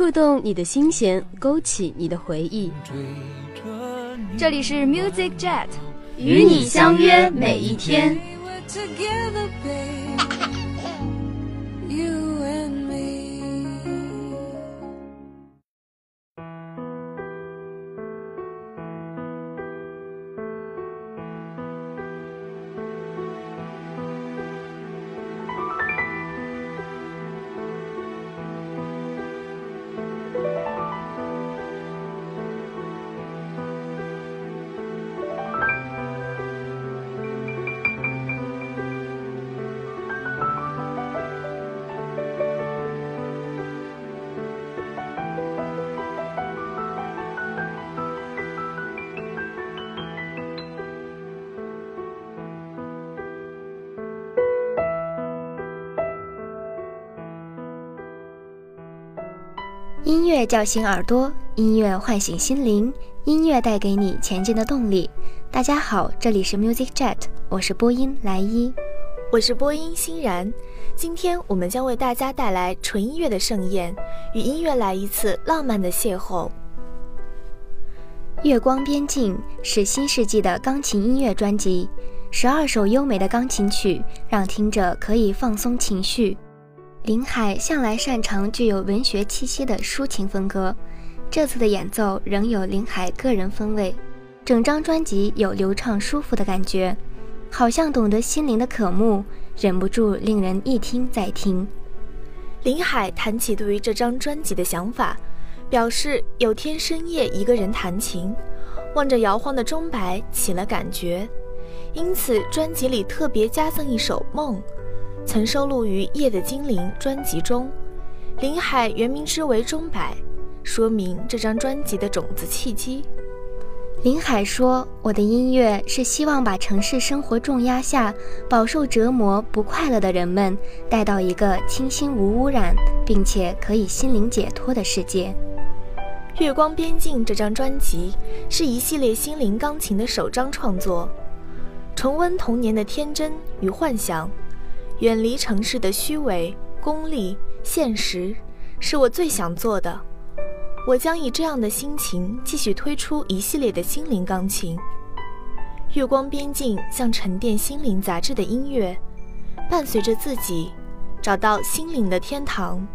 触动你的心弦，勾起你的回忆。这里是 Music Jet，与你相约每一天。音乐叫醒耳朵，音乐唤醒心灵，音乐带给你前进的动力。大家好，这里是 Music Jet，我是播音莱伊。我是播音欣然，今天我们将为大家带来纯音乐的盛宴，与音乐来一次浪漫的邂逅。月光边境是新世纪的钢琴音乐专辑，十二首优美的钢琴曲，让听者可以放松情绪。林海向来擅长具有文学气息的抒情风格，这次的演奏仍有林海个人风味。整张专辑有流畅舒服的感觉，好像懂得心灵的渴慕，忍不住令人一听再听。林海谈起对于这张专辑的想法，表示有天深夜一个人弹琴，望着摇晃的钟摆起了感觉，因此专辑里特别加赠一首《梦》，曾收录于《夜的精灵》专辑中。林海原名之为钟摆，说明这张专辑的种子契机。林海说：“我的音乐是希望把城市生活重压下饱受折磨、不快乐的人们带到一个清新无污染，并且可以心灵解脱的世界。《月光边境》这张专辑是一系列心灵钢琴的首张创作，重温童年的天真与幻想，远离城市的虚伪、功利、现实，是我最想做的。我将以这样的心情继续推出一系列的心灵钢琴。《月光边境》像沉淀心灵杂志的音乐，伴随着自己找到心灵的天堂。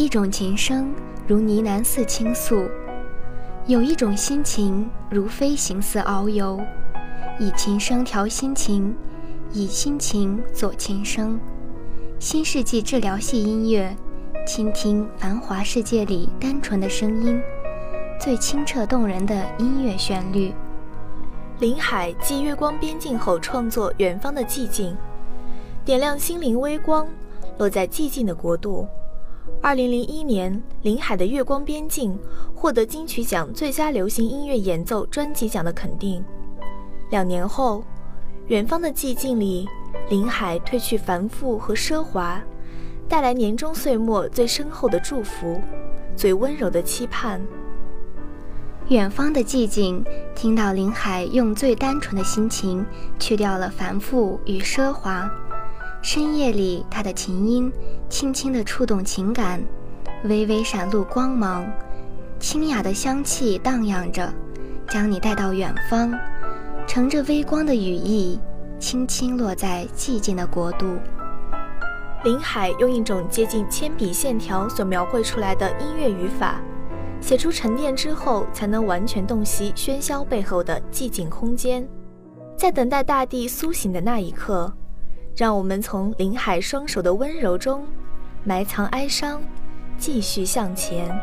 一种琴声如呢喃似倾诉，有一种心情如飞行似遨游。以琴声调心情，以心情佐琴声。新世纪治疗系音乐，倾听繁华世界里单纯的声音，最清澈动人的音乐旋律。林海继《月光边境》后创作《远方的寂静》，点亮心灵微光，落在寂静的国度。二零零一年，林海的《月光边境》获得金曲奖最佳流行音乐演奏专辑奖的肯定。两年后，《远方的寂静》里，林海褪去繁复和奢华，带来年终岁末最深厚的祝福，最温柔的期盼。远方的寂静，听到林海用最单纯的心情去掉了繁复与奢华。深夜里，他的琴音轻轻地触动情感，微微闪露光芒，清雅的香气荡漾着，将你带到远方，乘着微光的羽翼，轻轻落在寂静的国度。林海用一种接近铅笔线条所描绘出来的音乐语法。写出沉淀之后，才能完全洞悉喧嚣背后的寂静空间。在等待大地苏醒的那一刻，让我们从林海双手的温柔中埋藏哀伤，继续向前。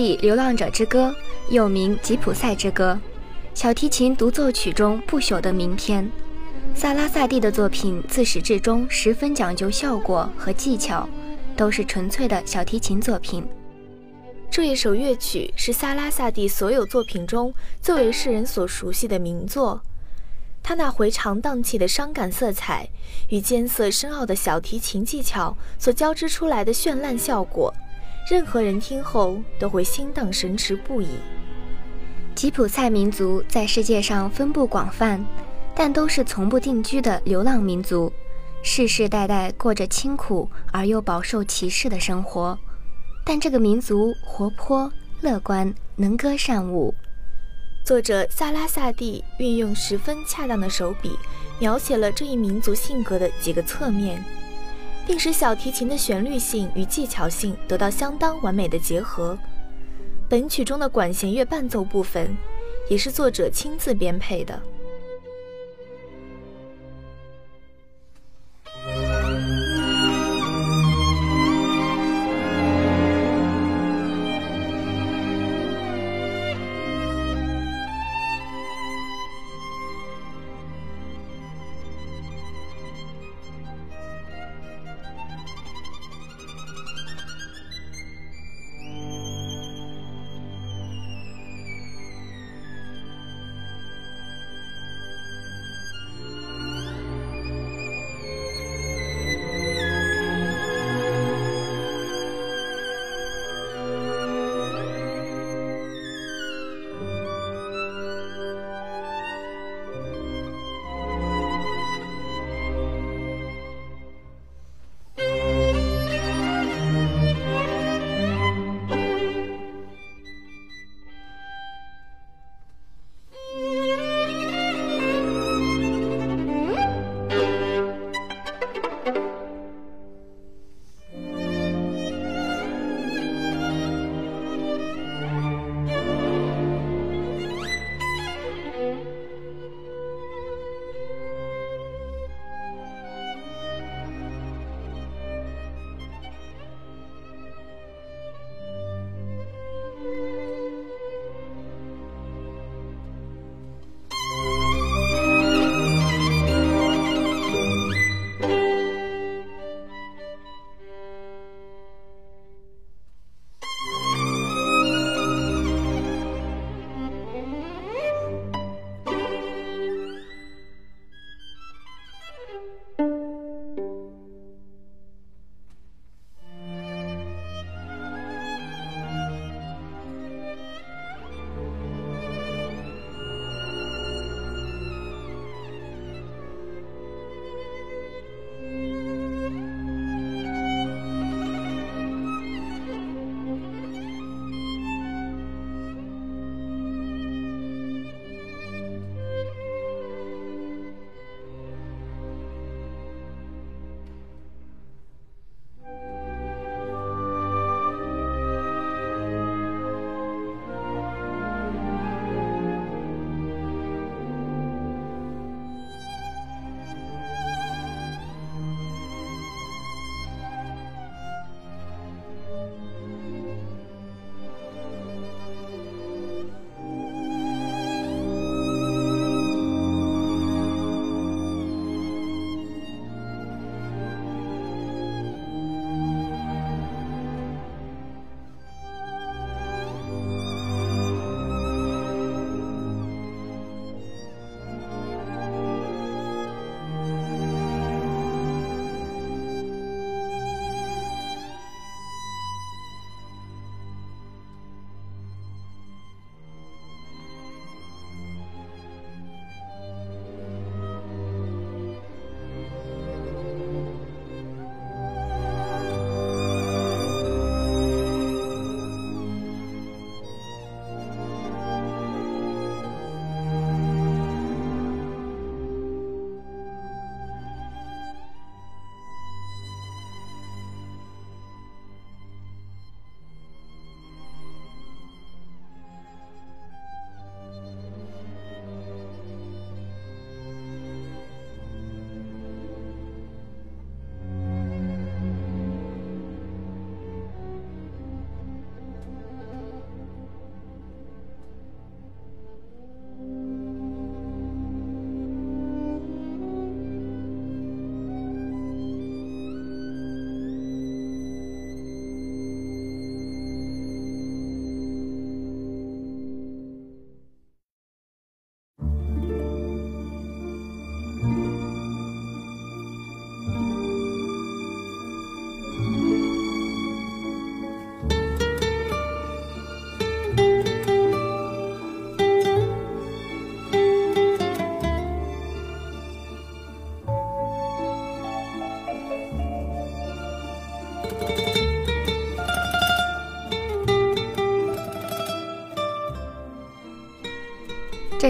地《流浪者之歌》又名《吉普赛之歌》，小提琴独奏曲中不朽的名篇。萨拉萨蒂的作品自始至终十分讲究效果和技巧，都是纯粹的小提琴作品。这一首乐曲是萨拉萨蒂所有作品中最为世人所熟悉的名作。他那回肠荡气的伤感色彩与艰涩深奥的小提琴技巧所交织出来的绚烂效果。任何人听后都会心荡神驰不已。吉普赛民族在世界上分布广泛，但都是从不定居的流浪民族，世世代代过着清苦而又饱受歧视的生活。但这个民族活泼乐观，能歌善舞。作者萨拉萨蒂运用十分恰当的手笔，描写了这一民族性格的几个侧面。并使小提琴的旋律性与技巧性得到相当完美的结合。本曲中的管弦乐伴奏部分，也是作者亲自编配的。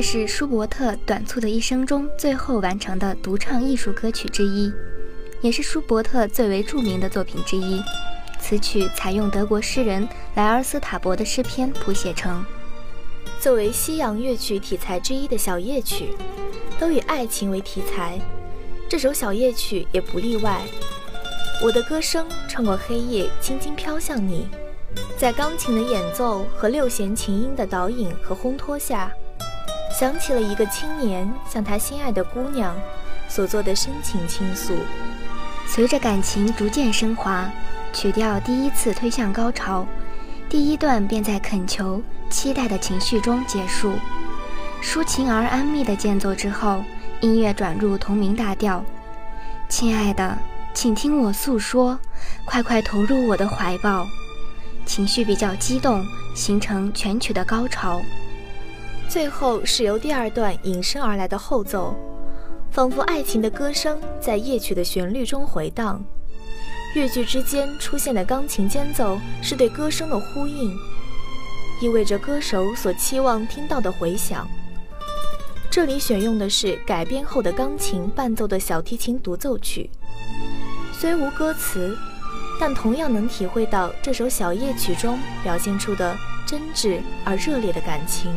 这是舒伯特短促的一生中最后完成的独唱艺术歌曲之一，也是舒伯特最为著名的作品之一。此曲采用德国诗人莱尔斯塔伯的诗篇谱写成。作为西洋乐曲题材之一的小夜曲，都以爱情为题材，这首小夜曲也不例外。我的歌声穿过黑夜，轻轻飘向你，在钢琴的演奏和六弦琴音的导引和烘托下，想起了一个青年向他心爱的姑娘所做的深情倾诉。随着感情逐渐升华，曲调第一次推向高潮，第一段便在恳求、期待的情绪中结束。抒情而安谧的间奏之后，音乐转入同名大调。亲爱的。请听我诉说，快快投入我的怀抱。情绪比较激动，形成全曲的高潮。最后是由第二段引申而来的后奏，仿佛爱情的歌声在夜曲的旋律中回荡。乐句之间出现的钢琴间奏是对歌声的呼应，意味着歌手所期望听到的回响。这里选用的是改编后的钢琴伴奏的小提琴独奏曲。虽无歌词，但同样能体会到这首小夜曲中表现出的真挚而热烈的感情。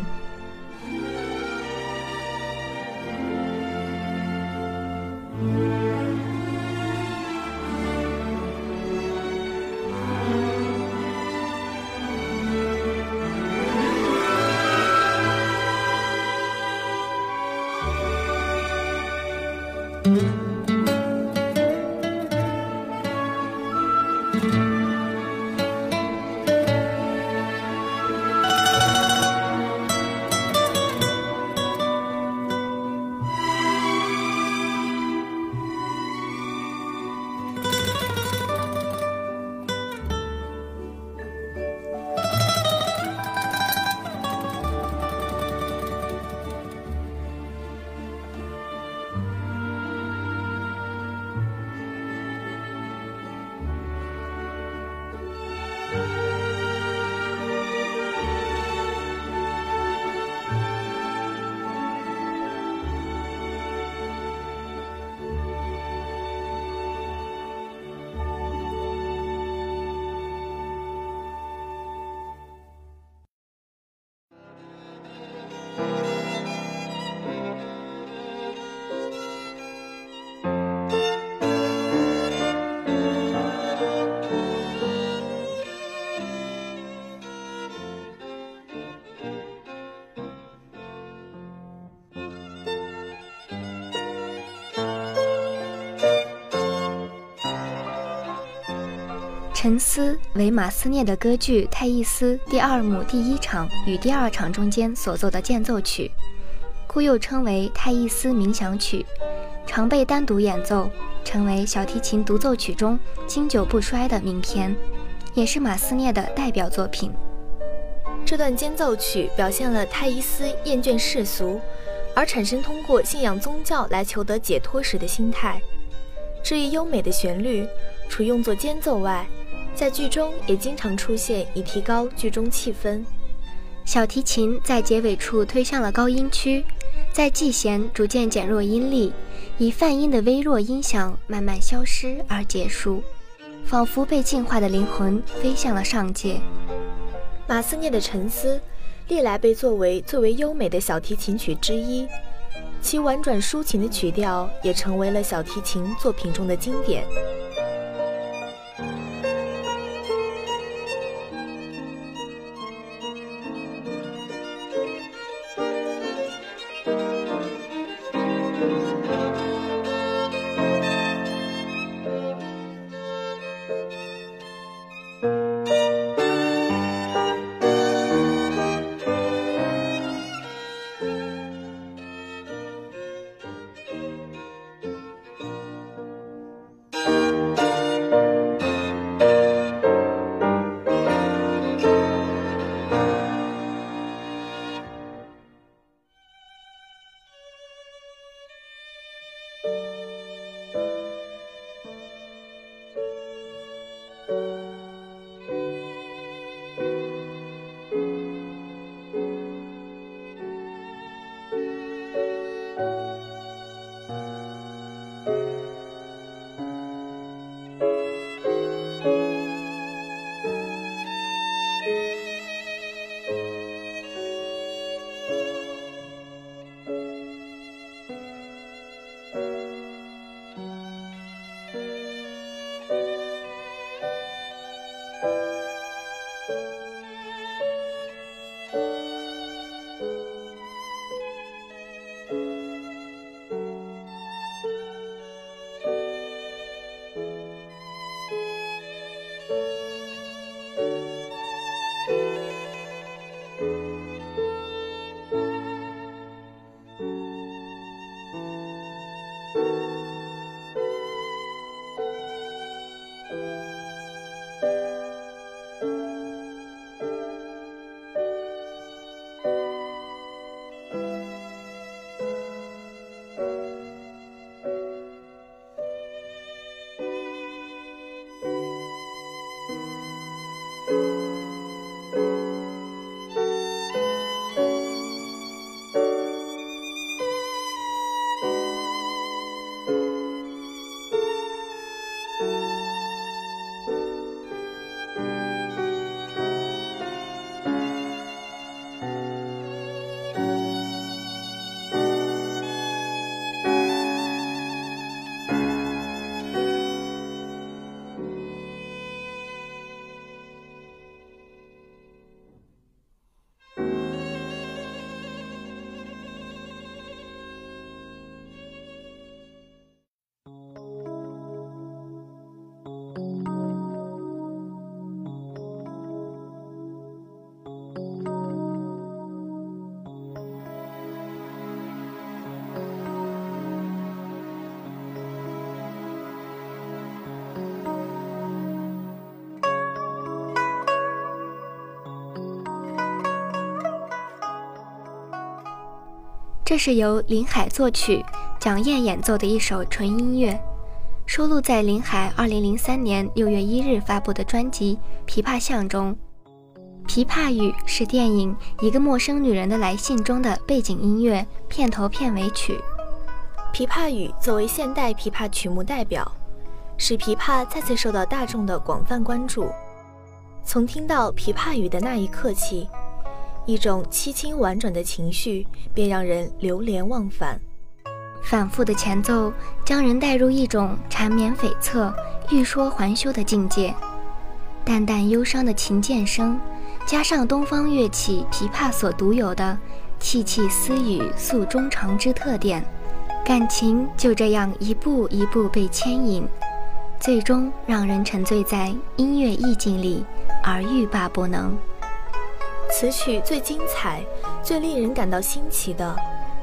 沉思为马斯涅的歌剧《泰伊斯》第二幕第一场与第二场中间所奏的间奏曲，故又称为泰伊斯冥想曲，常被单独演奏，成为小提琴独奏曲中经久不衰的名篇，也是马斯涅的代表作品。这段间奏曲表现了泰伊斯厌倦世俗，而产生通过信仰宗教来求得解脱时的心态。这一优美的旋律，除用作间奏外，在剧中也经常出现，以提高剧中气氛。小提琴在结尾处推向了高音区，在季弦逐渐减弱音力，以泛音的微弱音响慢慢消失而结束，仿佛被净化的灵魂飞向了上界。马斯涅的《沉思》历来被作为最为优美的小提琴曲之一，其婉转抒情的曲调也成为了小提琴作品中的经典。这是由林海作曲、蒋燕演奏的一首纯音乐，收录在林海2003年6月1日发布的专辑《琵琶巷》中。《琵琶语》是电影《一个陌生女人的来信》中的背景音乐、片头片尾曲。《琵琶语》作为现代琵琶曲目代表，使琵琶再次受到大众的广泛关注。从听到《琵琶语》的那一刻起，一种凄清婉转的情绪便让人流连忘返，反复的前奏将人带入一种缠绵悱恻、欲说还休的境界。淡淡忧伤的琴键声，加上东方乐器琵琶所独有的凄凄私语诉衷肠之特点，感情就这样一步一步被牵引，最终让人沉醉在音乐意境里而欲罢不能。此曲最精彩、最令人感到新奇的，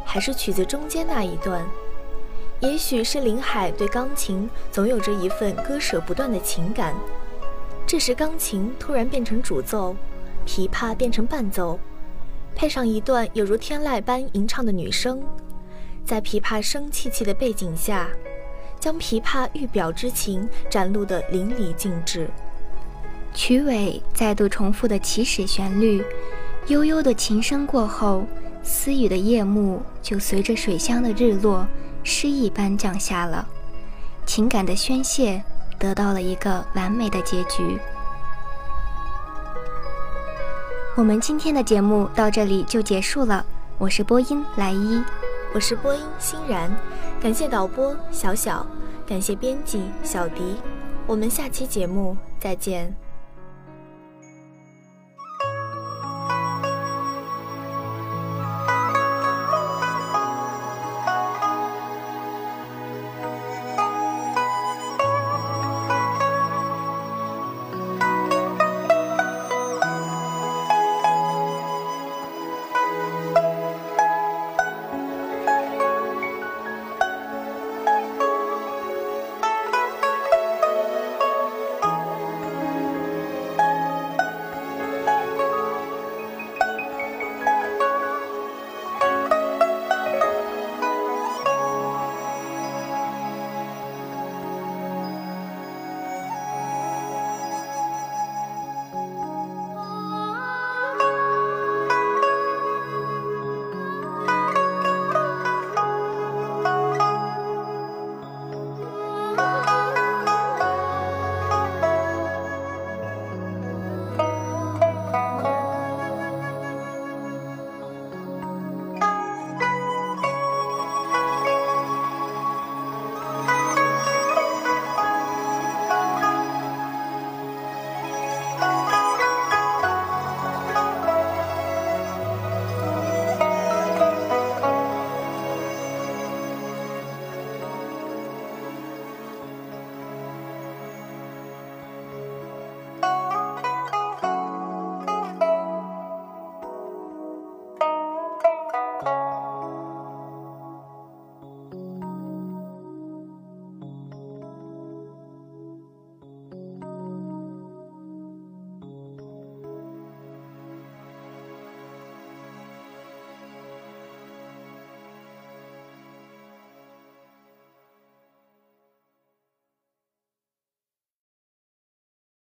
还是曲子中间那一段。也许是林海对钢琴总有着一份割舍不断的情感。这时，钢琴突然变成主奏，琵琶变成伴奏，配上一段有如天籁般吟唱的女声，在琵琶声凄凄的背景下，将琵琶欲表之情展露得淋漓尽致。曲尾再度重复的起始旋律，悠悠的琴声过后，私语的夜幕就随着水乡的日落，诗意般降下了。情感的宣泄得到了一个完美的结局。我们今天的节目到这里就结束了，我是播音莱伊，我是播音欣然，感谢导播小小，感谢编辑小迪，我们下期节目再见。